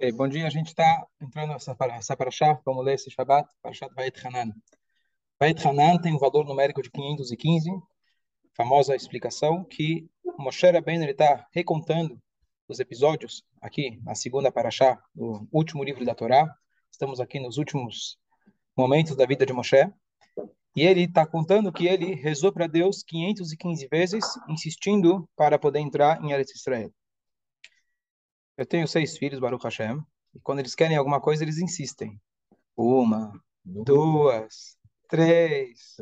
Okay, bom dia, a gente está entrando nessa essa paraxá, vamos ler esse Shabbat, paraxá Vait Hanan. Vait Hanan tem um valor numérico de 515, famosa explicação que Moshe Rabbeinu está recontando os episódios aqui na segunda paraxá, no último livro da Torá. Estamos aqui nos últimos momentos da vida de Moshe. E ele está contando que ele rezou para Deus 515 vezes, insistindo para poder entrar em Eretz Israel. Eu tenho seis filhos, Baruch Hashem, e quando eles querem alguma coisa, eles insistem. Uma, duas, três,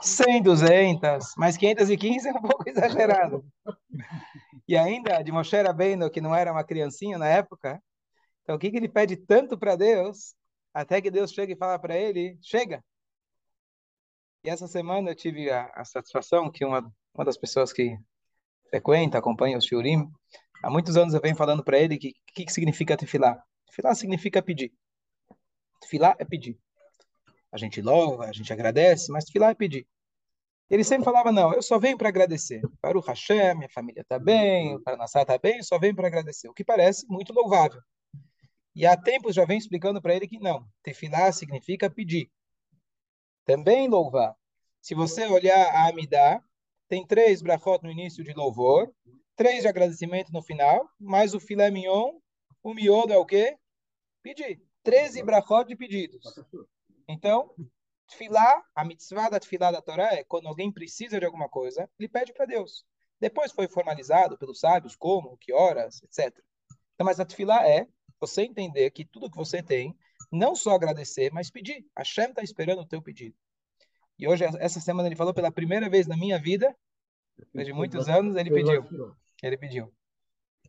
cem, duzentas, mas 515 é um pouco exagerado. E ainda, de Moshe Rabbeinu, que não era uma criancinha na época, então o que, que ele pede tanto para Deus, até que Deus chega e fala para ele, chega. E essa semana eu tive a, a satisfação que uma, uma das pessoas que frequenta, acompanha o Shurim, Há muitos anos eu venho falando para ele que o que, que significa tefilá. Tefilá significa pedir. Tefilá é pedir. A gente louva, a gente agradece, mas tefilá é pedir. Ele sempre falava, não, eu só venho para agradecer. Para o Hashem, minha família está bem, o Paranassá está bem, eu só venho para agradecer. O que parece muito louvável. E há tempos já venho explicando para ele que não. Tefilá significa pedir. Também louvar. Se você olhar a Amidá, tem três brachot no início de louvor, três de agradecimento no final, mais o filé mignon, o miodo é o quê? Pedir. Treze brachot de pedidos. Então, tefilá, a mitzvah da tefilá da Torá é quando alguém precisa de alguma coisa, ele pede para Deus. Depois foi formalizado pelos sábios como, que horas, etc. Então, mas a tefilá é você entender que tudo que você tem, não só agradecer, mas pedir. A Shem está esperando o teu pedido. E hoje, essa semana, ele falou pela primeira vez na minha vida, depois de muitos anos, ele pediu. Ele pediu.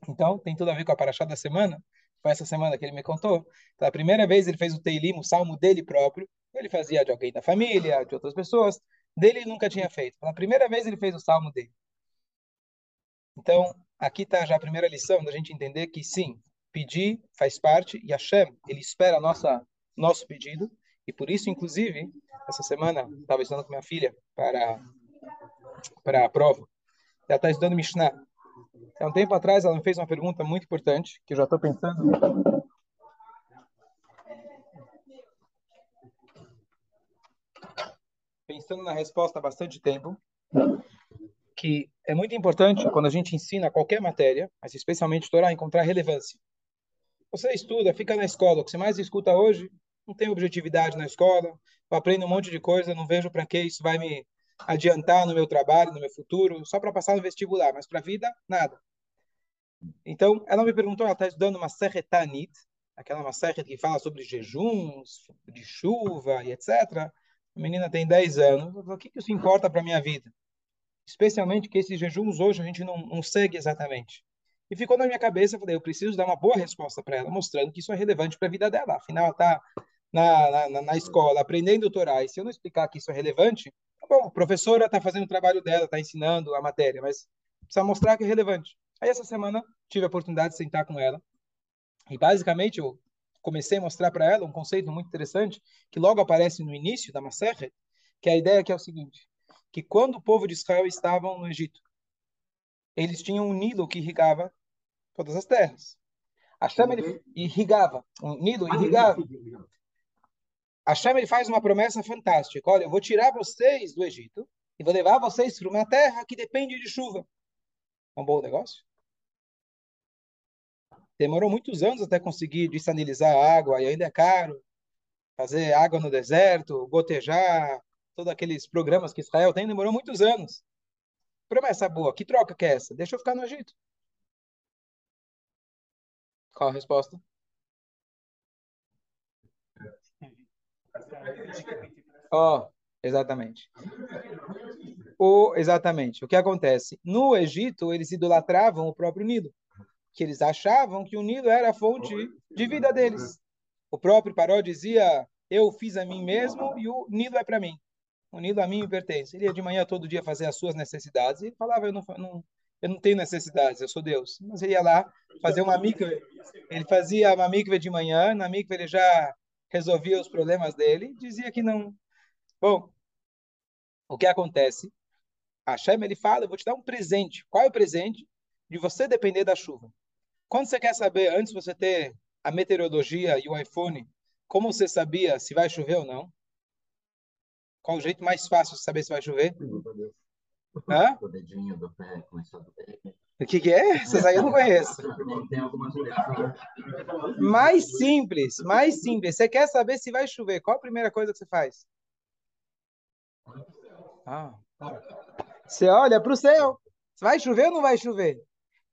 Então, tem tudo a ver com a paraxá da semana. Foi essa semana que ele me contou. Pela primeira vez ele fez o Teilim, o salmo dele próprio. Ele fazia de alguém da família, de outras pessoas. Dele ele nunca tinha feito. Pela primeira vez ele fez o salmo dele. Então, aqui está já a primeira lição da gente entender que sim, pedir faz parte e Hashem, ele espera nossa nosso pedido. E por isso, inclusive, essa semana estava estudando com minha filha para para a prova. Ela está estudando Mishnah. Há um tempo atrás ela me fez uma pergunta muito importante, que eu já estou pensando. Pensando na resposta há bastante tempo, que é muito importante quando a gente ensina qualquer matéria, mas especialmente Torá, encontrar relevância. Você estuda, fica na escola, o que você mais escuta hoje não tem objetividade na escola, eu aprendo um monte de coisa, não vejo para que isso vai me adiantar no meu trabalho, no meu futuro, só para passar no vestibular, mas para a vida, nada. Então, ela me perguntou, ela está estudando uma Serretanit, aquela uma Serret que fala sobre jejuns, de chuva e etc. A menina tem 10 anos. O que, que isso importa para a minha vida? Especialmente que esses jejuns hoje a gente não, não segue exatamente. E ficou na minha cabeça, eu falei, eu preciso dar uma boa resposta para ela, mostrando que isso é relevante para a vida dela. Afinal, ela está na, na, na, escola aprendendo o Torá, e se eu não explicar que isso é relevante, bom, a professora está fazendo o trabalho dela, está ensinando a matéria, mas precisa mostrar que é relevante. Aí essa semana tive a oportunidade de sentar com ela e basicamente eu comecei a mostrar para ela um conceito muito interessante que logo aparece no início da Maserhet, que é a ideia que é o seguinte, que quando o povo de Israel estavam no Egito, eles tinham um Nilo que irrigava todas as terras. Hashem ele irrigava, um Nilo irrigava. Hashem ele faz uma promessa fantástica. Olha, eu vou tirar vocês do Egito e vou levar vocês para uma terra que depende de chuva. É um bom negócio? Demorou muitos anos até conseguir desanilizar a água, e ainda é caro. Fazer água no deserto, gotejar, todos aqueles programas que Israel tem, demorou muitos anos. Promessa boa, que troca que é essa? Deixa eu ficar no Egito. Qual a resposta? Ó, oh, exatamente. O, exatamente. O que acontece? No Egito, eles idolatravam o próprio Nilo que eles achavam que o Nilo era a fonte de vida deles. O próprio Paró dizia: Eu fiz a mim mesmo e o Nilo é para mim. O Nilo a mim me pertence. Ele ia de manhã todo dia fazer as suas necessidades e falava: Eu não, não, eu não tenho necessidades, eu sou Deus. Mas ele ia lá fazer uma mikve. Ele fazia uma mikve de manhã, na mikve ele já resolvia os problemas dele, dizia que não. Bom, o que acontece? A Hashem, ele fala, eu vou te dar um presente. Qual é o presente? De você depender da chuva. Quando você quer saber, antes de você ter a meteorologia e o iPhone, como você sabia se vai chover ou não? Qual o jeito mais fácil de saber se vai chover? Hã? O dedinho do pé começou a doer. O que, que é? Essas aí eu não conheço. Mais simples, mais simples. Você quer saber se vai chover? Qual a primeira coisa que você faz? Ah. Você olha para o céu. Vai chover ou não vai chover?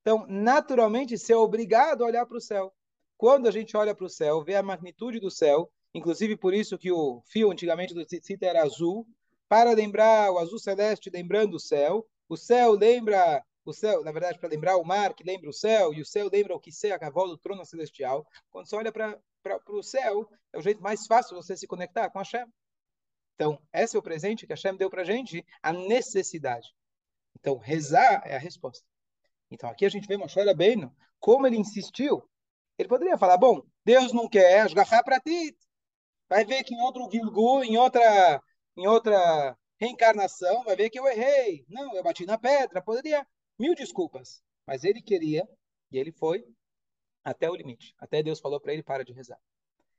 Então, naturalmente, você é obrigado a olhar para o céu. Quando a gente olha para o céu, vê a magnitude do céu, inclusive por isso que o fio antigamente do tzitzit era azul, para lembrar o azul celeste, lembrando o céu. O céu lembra o céu, na verdade, para lembrar o mar que lembra o céu, e o céu lembra o que é a cavalo do trono celestial. Quando você olha para o céu, é o jeito mais fácil você se conectar com Hashem. Então, esse é o presente que Hashem deu para a gente, a necessidade. Então, rezar é a resposta. Então, aqui a gente vê Moshe Rabbeinu, como ele insistiu. Ele poderia falar, bom, Deus não quer, esgarrar para ti. Vai ver que em outro Gilgu, em outra, em outra reencarnação, vai ver que eu errei. Não, eu bati na pedra. Poderia, mil desculpas. Mas ele queria, e ele foi até o limite. Até Deus falou para ele, para de rezar.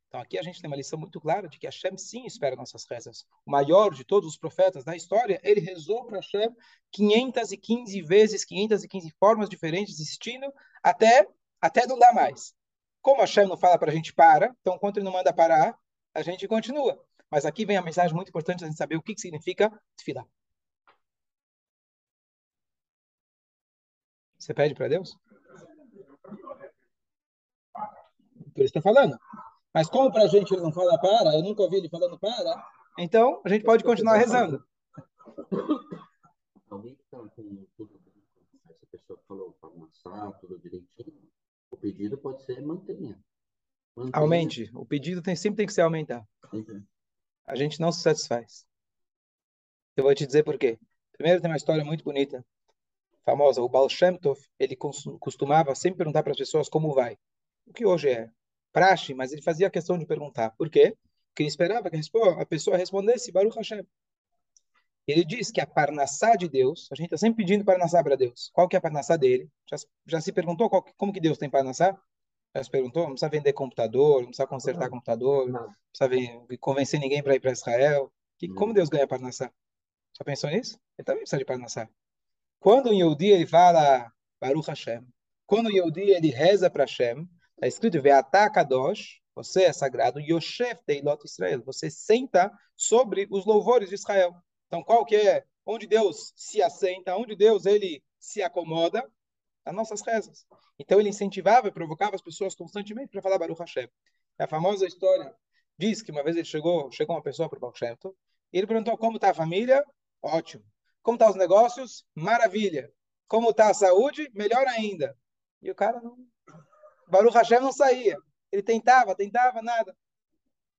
Então aqui a gente tem uma lição muito clara de que Hashem sim espera nossas rezas. O maior de todos os profetas da história, ele rezou para Hashem 515 vezes, 515 formas diferentes, destino, até, até não dar mais. Como Hashem não fala para a gente para, então quando ele não manda parar, a gente continua. Mas aqui vem a mensagem muito importante a gente saber o que, que significa tefilá. Você pede para Deus? Por isso está falando. Mas como para a gente ele não fala para, eu nunca ouvi ele falando para, então a gente pode continuar rezando. Alguém que está com tudo essa pessoa falou para amassar tudo direitinho, o pedido pode ser mantenha. mantenha. Aumente. O pedido tem, sempre tem que ser aumentar. Uhum. A gente não se satisfaz. Eu vou te dizer por quê. Primeiro tem uma história muito bonita, famosa. O Baal Shem Tov, ele costumava sempre perguntar para as pessoas como vai. O que hoje é praxe, mas ele fazia questão de perguntar. Por quê? Porque ele esperava que a pessoa respondesse Baruch Hashem. Ele diz que a parnassá de Deus, a gente está sempre pedindo parnassá para Deus. Qual que é a parnassá dele? Já, já se perguntou qual, como que Deus tem parnassá? Já se perguntou? Não precisa vender computador, não precisa consertar não. computador, não precisa convencer ninguém para ir para Israel. Que, como Deus ganha parnassá? Já pensou nisso? Ele também precisa de parnassá. Quando o Yehudi ele fala Baruch Hashem, quando o Yehudi ele reza para Hashem, Está escrito, Ve'atá Kadosh, você é sagrado, Yoshef Teilot Israel, você senta sobre os louvores de Israel. Então, qual que é? Onde Deus se assenta, onde Deus ele se acomoda? As nossas rezas. Então, ele incentivava e provocava as pessoas constantemente para falar Baruch Hashem. A famosa história diz que uma vez ele chegou, chegou uma pessoa para o Hashem, e ele perguntou como está a família? Ótimo. Como estão tá os negócios? Maravilha. Como está a saúde? Melhor ainda. E o cara não, Baruch Hashem não saía. Ele tentava, tentava, nada.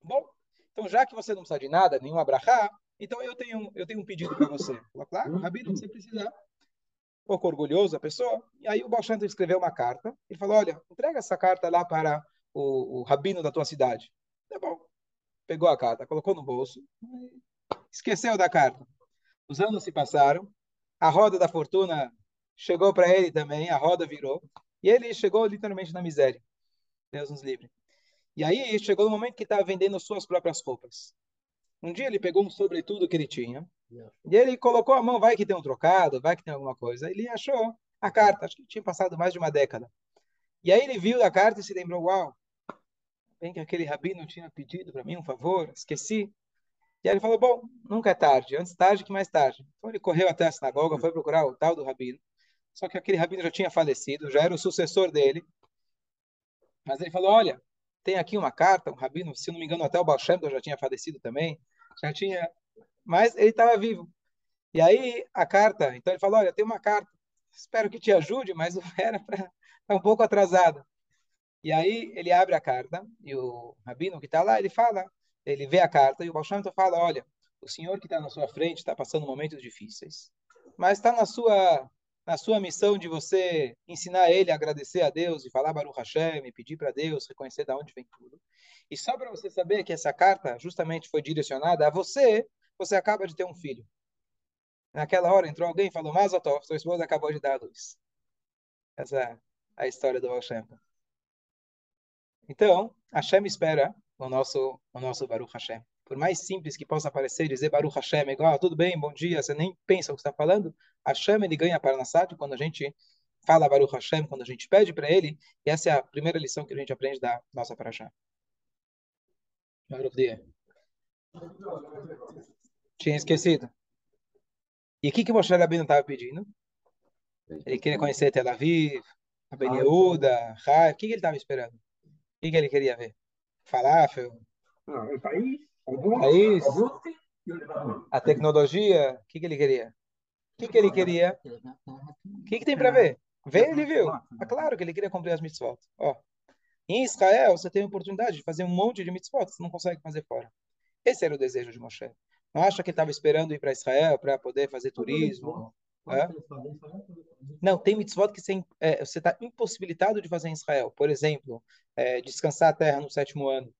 Bom, então já que você não precisa de nada, nenhum abrahá, então eu tenho, eu tenho um pedido para você. Falou, claro, Rabino, você precisa. Um pouco orgulhoso a pessoa. E aí o Baal escreveu uma carta. Ele falou, olha, entrega essa carta lá para o, o rabino da tua cidade. Tá bom. Pegou a carta, colocou no bolso, esqueceu da carta. Os anos se passaram, a roda da fortuna chegou para ele também, a roda virou. E ele chegou literalmente na miséria. Deus nos livre. E aí chegou no momento que estava vendendo suas próprias roupas. Um dia ele pegou um sobretudo que ele tinha e ele colocou a mão, vai que tem um trocado, vai que tem alguma coisa. Ele achou a carta, acho que tinha passado mais de uma década. E aí ele viu a carta e se lembrou, uau, bem que aquele rabino tinha pedido para mim um favor, esqueci. E aí ele falou, bom, nunca é tarde, antes tarde que mais tarde. Então ele correu até a sinagoga, foi procurar o tal do rabino. Só que aquele rabino já tinha falecido, já era o sucessor dele. Mas ele falou: Olha, tem aqui uma carta, um rabino, se não me engano, até o Baal já tinha falecido também. Já tinha. Mas ele estava vivo. E aí a carta, então ele falou: Olha, tem uma carta, espero que te ajude, mas era para. Está um pouco atrasada. E aí ele abre a carta e o rabino que está lá, ele fala, ele vê a carta e o Baal fala: Olha, o senhor que está na sua frente está passando momentos difíceis, mas está na sua na sua missão de você ensinar ele a agradecer a Deus e falar Baruch Hashem e pedir para Deus reconhecer de onde vem tudo. E só para você saber que essa carta justamente foi direcionada a você, você acaba de ter um filho. Naquela hora entrou alguém e falou, Mazatov, sua esposa acabou de dar a luz. Essa é a história do Baal Então, Hashem espera o nosso, o nosso Baruch Hashem. Por mais simples que possa parecer dizer Baruch Hashem, é igual, ah, tudo bem, bom dia, você nem pensa o que está falando, Hashem ele ganha para Nassat quando a gente fala Baruch Hashem, quando a gente pede para ele, e essa é a primeira lição que a gente aprende da nossa Parashá. Baruch dia. Tinha esquecido. E o que, que Moshe Rabbeinu estava pedindo? Ele queria conhecer Tel Aviv, a Ben Yehuda, o que, que ele estava esperando? O que, que ele queria ver? Falafel? Ah, o país. país. A tecnologia. O que, que ele queria? O que, que ele queria? O que, que tem para ver? Vê, ele viu. É claro que ele queria cumprir as mitzvot. Ó, em Israel, você tem a oportunidade de fazer um monte de mitzvot, você não consegue fazer fora. Esse era o desejo de Moshe. Não acha que ele estava esperando ir para Israel para poder fazer turismo? É? Não, tem mitzvot que você é, está impossibilitado de fazer em Israel. Por exemplo, é, descansar a terra no sétimo ano.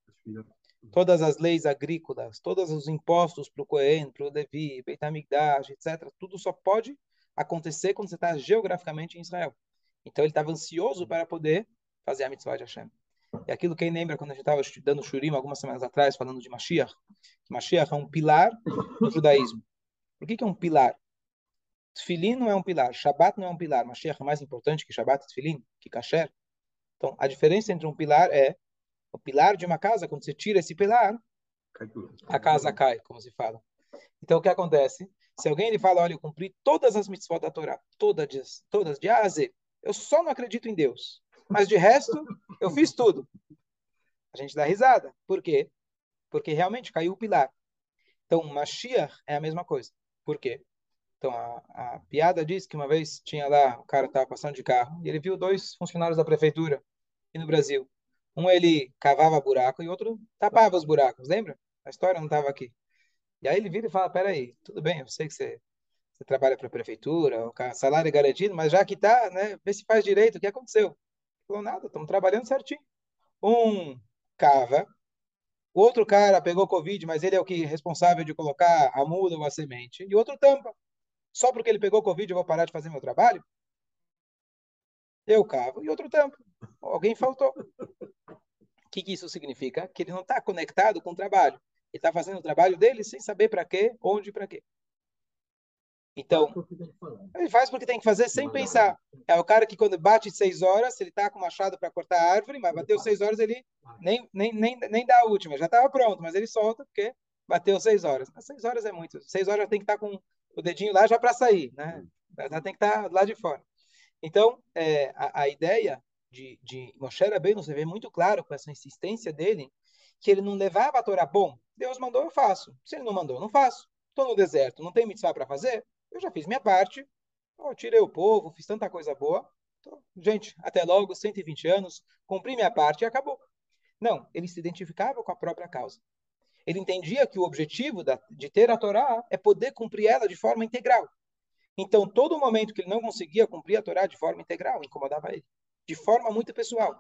Todas as leis agrícolas, todos os impostos para o Cohen, para o Levi, Beit HaMikdash, etc. Tudo só pode acontecer quando você está geograficamente em Israel. Então ele estava ansioso para poder fazer a mitzvah de Hashem. E aquilo quem lembra quando a gente estava estudando Shurim algumas semanas atrás, falando de Mashiach, Mashiach é um pilar do judaísmo. Por que, que é um pilar? Tfilin não é um pilar, Shabbat não é um pilar, Mashiach é mais importante que Shabbat e Tfilin, que Kasher. Então, a diferença entre um pilar é o pilar de uma casa, quando você tira esse pilar, a casa cai, como se fala. Então, o que acontece? Se alguém ele fala, olha, eu cumpri todas as mitzvot da Torá, todas, todas, de A a Z, eu só não acredito em Deus. Mas de resto, eu fiz tudo. A gente dá risada. Por quê? Porque realmente caiu o pilar. Então, Mashiach é a mesma coisa. Por quê? Então, a, a piada diz que uma vez tinha lá, o cara estava passando de carro, e ele viu dois funcionários da prefeitura aqui no Brasil. Um ele cavava buraco e outro tapava os buracos, lembra? A história não estava aqui. E aí ele vira e fala, peraí, tudo bem, eu sei que você, você trabalha para a prefeitura, o salário é garantido, mas já que está, né, vê se faz direito, o que aconteceu? Ele falou, nada, estamos trabalhando certinho. Um cava, o outro cara pegou Covid, mas ele é o que é responsável de colocar a muda ou a semente, e o outro tampa. Só porque ele pegou Covid eu vou parar de fazer meu trabalho? Eu cavo e outro tampo. Alguém faltou. O que, que isso significa? Que ele não está conectado com o trabalho. Ele está fazendo o trabalho dele sem saber para quê, onde e para quê. Então, ele faz porque tem que fazer sem pensar. É o cara que quando bate seis horas, ele está com machado para cortar a árvore, mas bateu seis horas, ele nem, nem, nem, nem dá a última. Já estava pronto, mas ele solta porque bateu seis horas. Mas seis horas é muito. Seis horas já tem que estar tá com o dedinho lá já para sair, né? Já tem que estar tá lá de fora. Então, é, a, a, ideia de, de Moshe Rabbeinu, você vê muito claro com essa insistência dele, que ele não levava a Torá, bom, Deus mandou, eu faço. Se ele não mandou, eu não faço. Estou no deserto, não tem mitzvah para fazer, eu já fiz minha parte, eu tirei o povo, fiz tanta coisa boa. Então, gente, até logo, 120 anos, cumpri minha parte e acabou. Não, ele se identificava com a própria causa. Ele entendia que o objetivo da, de ter a Torá é poder cumprir ela de forma integral. Então, todo momento que ele não conseguia cumprir a Torá de forma integral, incomodava ele, de forma muito pessoal.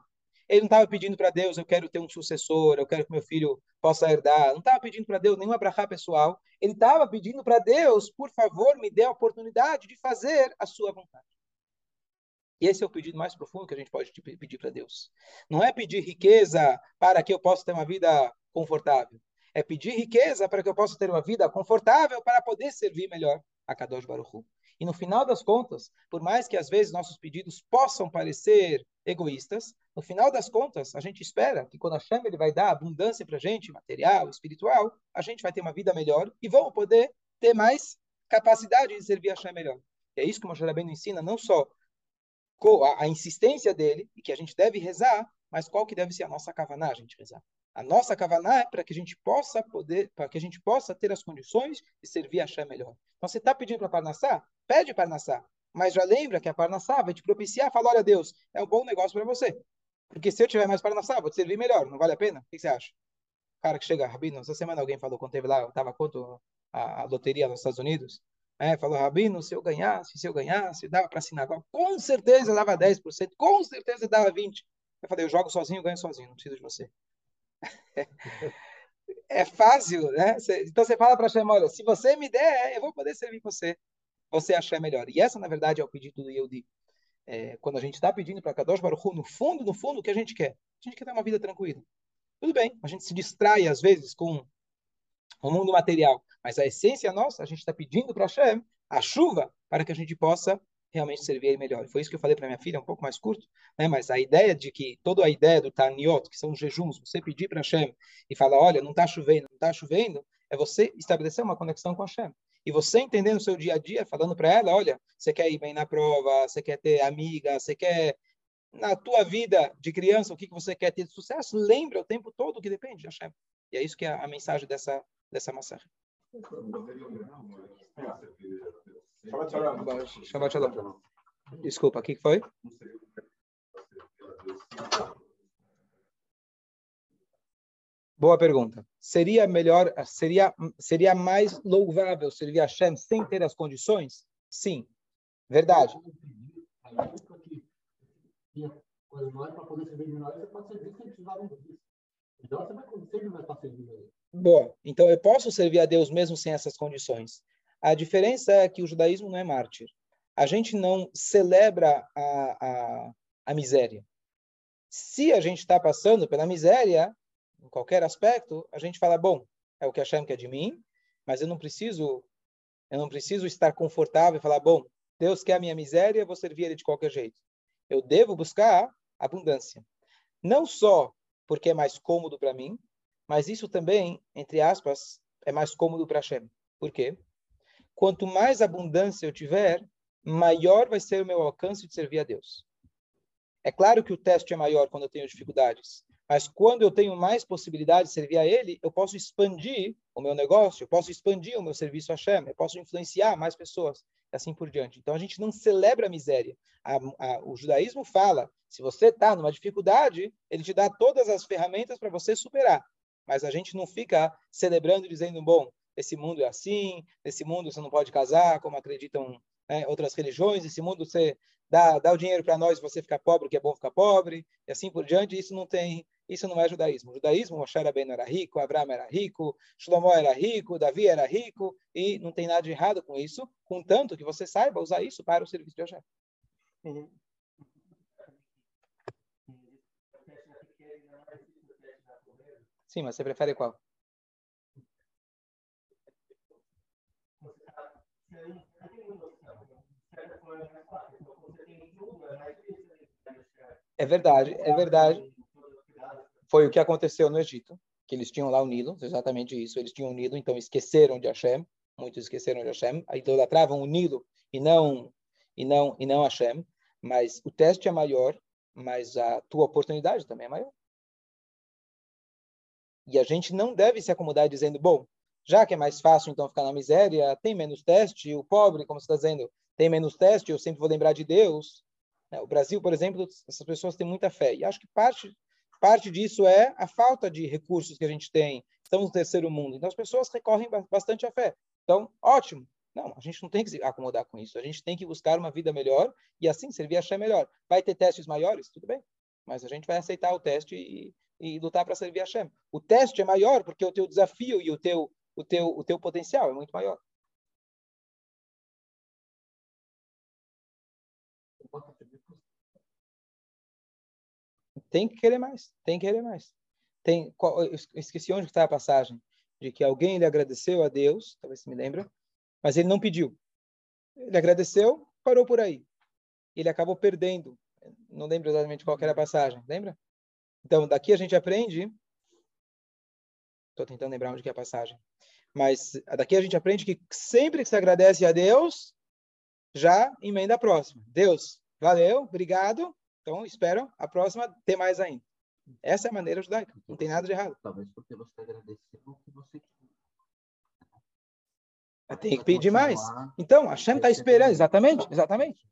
Ele não estava pedindo para Deus, eu quero ter um sucessor, eu quero que meu filho possa herdar. Não estava pedindo para Deus nenhum abrahá pessoal. Ele estava pedindo para Deus, por favor, me dê a oportunidade de fazer a sua vontade. E esse é o pedido mais profundo que a gente pode pedir para Deus. Não é pedir riqueza para que eu possa ter uma vida confortável é pedir riqueza para que eu possa ter uma vida confortável para poder servir melhor a Kadosh Baruch Hu. E no final das contas, por mais que às vezes nossos pedidos possam parecer egoístas, no final das contas, a gente espera que quando a chama ele vai dar abundância para a gente, material, espiritual, a gente vai ter uma vida melhor e vamos poder ter mais capacidade de servir a chama melhor. E é isso que o Moshe Rabbeinu ensina, não só a, a insistência dele, e que a gente deve rezar, mas qual que deve ser a nossa kavaná a gente rezar. A nossa kavaná é para que a gente possa poder, para que a gente possa ter as condições de servir a Shem melhor. Então, você está pedindo para Parnassá? Pede Parnassá. Mas já lembra que a Parnassá vai te propiciar, fala, olha Deus, é um bom negócio para você. Porque se eu tiver mais Parnassá, vou te servir melhor, não vale a pena? O que você acha? O cara que chega, Rabino, essa semana alguém falou, quando teve lá, estava quanto a, a loteria nos Estados Unidos, é, falou, Rabino, se eu ganhasse, se eu ganhasse, dava para assinar. Com certeza dava 10%, com certeza dava 20%. Eu falei, eu jogo sozinho, ganho sozinho, não preciso de você. é fácil, né? Então você fala para Hashem, olha, se você me der, eu vou poder servir você. Você achar melhor. E essa, na verdade, é o pedido do Yehudi. É, quando a gente está pedindo para Kadosh Baruch Hu, no fundo, no fundo, o que a gente quer? A gente quer ter uma vida tranquila. Tudo bem, a gente se distrai às vezes com o mundo material, mas a essência nossa, a gente está pedindo para Hashem a chuva para que a gente possa realmente servir melhor. Foi isso que eu falei para minha filha, um pouco mais curto, né? mas a ideia de que, toda a ideia do Taniot, que são os jejuns, você pedir para Hashem e falar, olha, não está chovendo, não está chovendo, é você estabelecer uma conexão com Hashem. E você entendendo o seu dia a dia, falando para ela, olha, você quer ir bem na prova, você quer ter amiga, você quer na tua vida de criança, o que, que você quer ter de sucesso, lembra o tempo todo que depende de Hashem. E é isso que é a mensagem dessa, dessa massagem. Shabbat Shalom. Desculpa, o que foi? Boa pergunta. Seria melhor, seria, seria mais louvável servir a Hashem sem ter as condições? Sim. Verdade. Boa. Então eu posso servir a Deus mesmo sem essas condições. A diferença é que o judaísmo não é mártir. A gente não celebra a, a, a miséria. Se a gente está passando pela miséria, em qualquer aspecto, a gente fala, bom, é o que Hashem quer de mim, mas eu não preciso eu não preciso estar confortável e falar, bom, Deus quer a minha miséria, vou servir ele de qualquer jeito. Eu devo buscar abundância. Não só porque é mais cômodo para mim, mas isso também, entre aspas, é mais cômodo para Hashem. Por quê? Quanto mais abundância eu tiver, maior vai ser o meu alcance de servir a Deus. É claro que o teste é maior quando eu tenho dificuldades, mas quando eu tenho mais possibilidade de servir a Ele, eu posso expandir o meu negócio, eu posso expandir o meu serviço a Hashem, eu posso influenciar mais pessoas, e assim por diante. Então a gente não celebra a miséria. A, a, o judaísmo fala: se você está numa dificuldade, ele te dá todas as ferramentas para você superar. Mas a gente não fica celebrando e dizendo: bom, esse mundo é assim, nesse mundo você não pode casar, como acreditam né, outras religiões, esse mundo você dá, dá o dinheiro para nós, você ficar pobre, que é bom ficar pobre, e assim por diante. Isso não tem isso não é judaísmo. O judaísmo, Moshe Rabbeinu era rico, Abraão era rico, Shlomo era rico, Davi era rico, e não tem nada de errado com isso, contanto que você saiba usar isso para o serviço de Hashem. Uhum. Sim, mas você prefere qual? É verdade, é verdade. Foi o que aconteceu no Egito, que eles tinham lá o Nilo, exatamente isso. Eles tinham o Nilo, então esqueceram de Hashem. Muitos esqueceram de Hashem, idolatravam o Nilo e não e não e não Hashem. Mas o teste é maior, mas a tua oportunidade também é maior. E a gente não deve se acomodar dizendo, bom, já que é mais fácil então ficar na miséria, tem menos teste, o pobre, como você está dizendo, tem menos teste, eu sempre vou lembrar de Deus. O Brasil, por exemplo, essas pessoas têm muita fé. E acho que parte Parte disso é a falta de recursos que a gente tem. Estamos no terceiro mundo. Então, as pessoas recorrem bastante à fé. Então, ótimo. Não, a gente não tem que se acomodar com isso. A gente tem que buscar uma vida melhor e assim servir a Shem melhor. Vai ter testes maiores? Tudo bem. Mas a gente vai aceitar o teste e, e lutar para servir a Shem. O teste é maior porque o teu desafio e o teu, o teu, o teu potencial é muito maior. Tem que querer mais, tem que querer mais. Tem, qual, esqueci onde está a passagem, de que alguém lhe agradeceu a Deus, talvez você me lembra, mas ele não pediu. Ele agradeceu, parou por aí. Ele acabou perdendo. Não lembro exatamente qual era a passagem, lembra? Então, daqui a gente aprende. Estou tentando lembrar onde é a passagem. Mas daqui a gente aprende que sempre que se agradece a Deus, já emenda a próxima. Deus, valeu, obrigado. Então, espero a próxima ter mais ainda. Essa é a maneira judaica. Não tem nada de errado. Talvez porque você agradeceu o que você tem que pedir mais. Então, a Hashem está esperando. Exatamente, exatamente.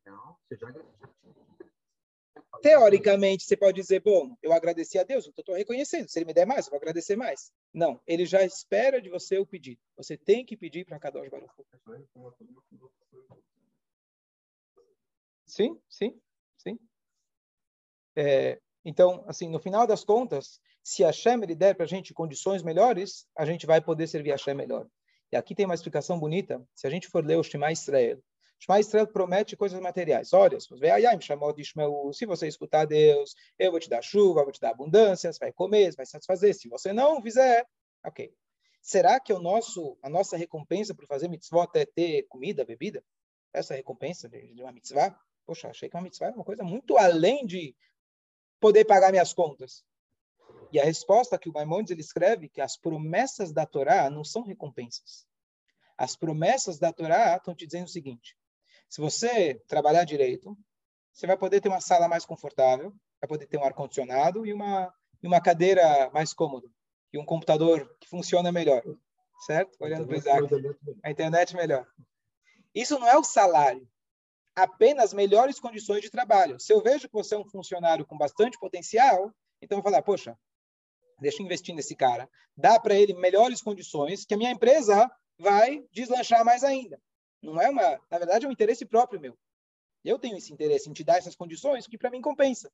Teoricamente, você pode dizer, bom, eu agradeci a Deus, então estou reconhecendo. Se ele me der mais, eu vou agradecer mais. Não, ele já espera de você o pedido. Você tem que pedir para Kadosh Baruch. Sim, sim. É, então, assim, no final das contas, se a ele der para a gente condições melhores, a gente vai poder servir a Hashem melhor. E aqui tem uma explicação bonita. Se a gente for ler o Shema Israel, Shema Israel promete coisas materiais. Olha, se você de escutar Deus, eu vou te dar chuva, vou te dar abundância, você vai comer, você vai satisfazer. Se você não fizer, ok. Será que o nosso, a nossa recompensa por fazer mitzvot é ter comida, bebida? Essa recompensa de uma mitzvah? Poxa, achei que uma mitzvah é uma coisa muito além de poder pagar minhas contas. E a resposta que o Maimonides ele escreve que as promessas da Torá não são recompensas. As promessas da Torá estão te dizendo o seguinte: se você trabalhar direito, você vai poder ter uma sala mais confortável, vai poder ter um ar condicionado e uma e uma cadeira mais cômoda e um computador que funciona melhor, certo? Olhando para o Isaac, a internet melhor. Isso não é o salário, apenas melhores condições de trabalho. Se eu vejo que você é um funcionário com bastante potencial, então eu vou falar, poxa, deixa eu investir nesse cara, dá para ele melhores condições, que a minha empresa vai deslanchar mais ainda. Não é uma, na verdade, é um interesse próprio meu. Eu tenho esse interesse em te dar essas condições que para mim compensa.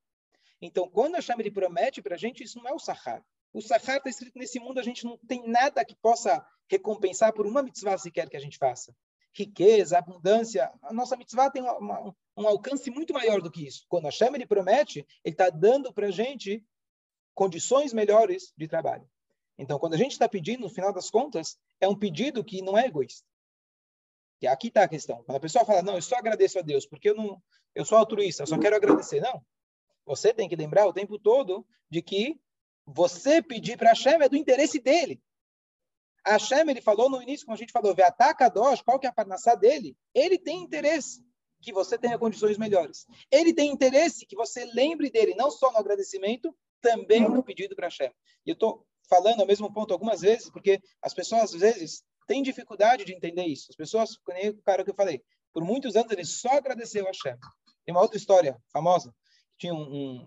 Então, quando a Hashem ele promete para a gente, isso não é o Sahar. O Sahar está escrito nesse mundo, a gente não tem nada que possa recompensar por uma mitzvah sequer que a gente faça. Riqueza, abundância, a nossa mitzvah tem uma, um alcance muito maior do que isso. Quando a Hashem ele promete, ele está dando para a gente condições melhores de trabalho. Então, quando a gente está pedindo, no final das contas, é um pedido que não é egoísta. E aqui está a questão. Quando a pessoa fala, não, eu só agradeço a Deus, porque eu não, eu sou altruísta, eu só quero agradecer. Não. Você tem que lembrar o tempo todo de que você pedir para Hashem é do interesse dele. A Hashem, ele falou no início, como a gente falou, ataca Dosh, qual que é a parnassá dele? Ele tem interesse que você tenha condições melhores. Ele tem interesse que você lembre dele, não só no agradecimento, também no pedido para Hashem. E eu estou falando ao mesmo ponto algumas vezes, porque as pessoas, às vezes, têm dificuldade de entender isso. As pessoas, nem o cara que eu falei, por muitos anos ele só agradeceu a Hashem. Tem uma outra história famosa, tinha um,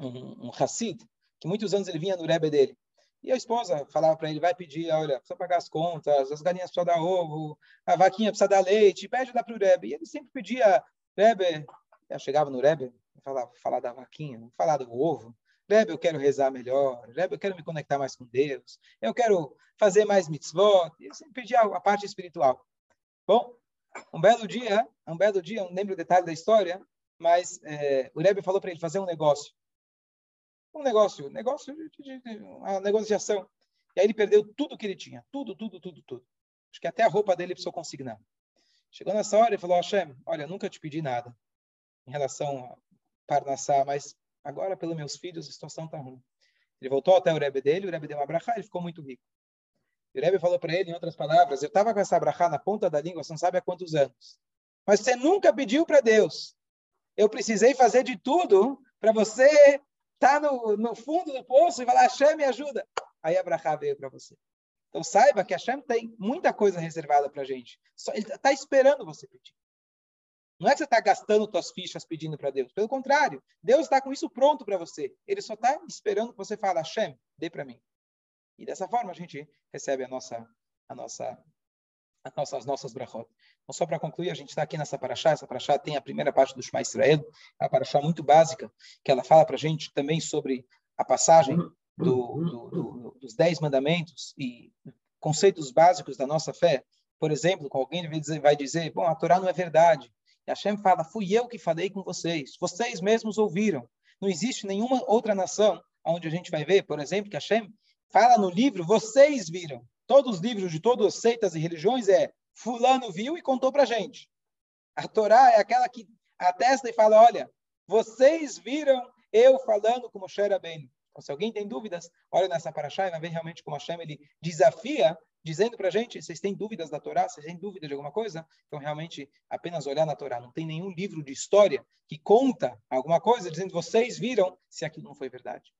um, um, um Hassid, que muitos anos ele vinha no Rebbe dele. E a esposa falava para ele, vai pedir, olha, precisa pagar as contas, as galinhas precisam dar ovo, a vaquinha precisa dar leite, pede para o Rebbe. E ele sempre pedia, Rebbe, eu chegava no Rebbe, falava, falar da vaquinha, falar do ovo. Rebbe, eu quero rezar melhor. Rebbe, eu quero me conectar mais com Deus. Eu quero fazer mais mitzvot. Ele sempre pedia a parte espiritual. Bom, um belo dia, um belo dia, não lembro o detalhe da história, mas é, o Rebbe falou para ele fazer um negócio. Um negócio, negócio de, de, uma negociação. E aí ele perdeu tudo que ele tinha. Tudo, tudo, tudo, tudo. Acho que até a roupa dele precisou consignar. Chegou nessa hora e falou, Hashem, olha, nunca te pedi nada em relação a Parnassá, mas agora, pelos meus filhos, a situação está ruim. Ele voltou até o Rebbe dele, o Rebbe deu uma brachá, ele ficou muito rico. E o Rebbe falou para ele, em outras palavras, eu estava com essa brachá na ponta da língua, você não sabe há quantos anos. Mas você nunca pediu para Deus. Eu precisei fazer de tudo para você estar tá no, no fundo do poço e falar, Hashem, me ajuda. Aí a brachá veio para você. Então saiba que Hashem tem muita coisa reservada para a gente. Só, ele está esperando você pedir. Não é que você está gastando suas fichas pedindo para Deus. Pelo contrário, Deus está com isso pronto para você. Ele só está esperando que você fale, Hashem, dê para mim. E dessa forma a gente recebe a nossa, a nossa, as nossas, as nossas brachot. Então, só para concluir, a gente está aqui nessa paraxá. Essa paraxá tem a primeira parte do Shema Israel, uma paraxá muito básica, que ela fala para a gente também sobre a passagem do, do, do, dos dez mandamentos e conceitos básicos da nossa fé. Por exemplo, alguém vai dizer, vai dizer, bom, a Torá não é verdade. E Hashem fala, fui eu que falei com vocês. Vocês mesmos ouviram. Não existe nenhuma outra nação onde a gente vai ver, por exemplo, que Hashem fala no livro, vocês viram. Todos os livros de todas as seitas e religiões é fulano viu e contou para gente. A Torá é aquela que atesta e fala, olha, vocês viram eu falando como Moshe bem. Então, se alguém tem dúvidas, olha nessa paraxá e vai ver realmente como Hashem ele desafia dizendo para a gente, vocês têm dúvidas da Torá, vocês têm dúvida de alguma coisa? Então, realmente, apenas olhar na Torá. Não tem nenhum livro de história que conta alguma coisa dizendo, vocês viram, se aquilo não foi verdade.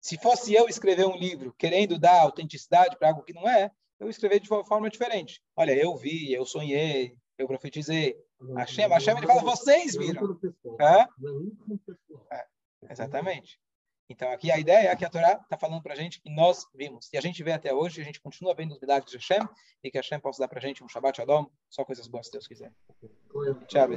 Se fosse eu escrever um livro querendo dar autenticidade para algo que não é, eu escrever de uma forma diferente. Olha, eu vi, eu sonhei, eu profetizei. Hashem, Hashem, ele fala, vocês viram. É? É, exatamente. Então, aqui a ideia é que a Torá está falando para a gente que nós vimos. E a gente vê até hoje, a gente continua vendo os milagres de Hashem, e que Hashem possa dar para a gente um Shabbat Shalom, só coisas boas, se Deus quiser. Tchau,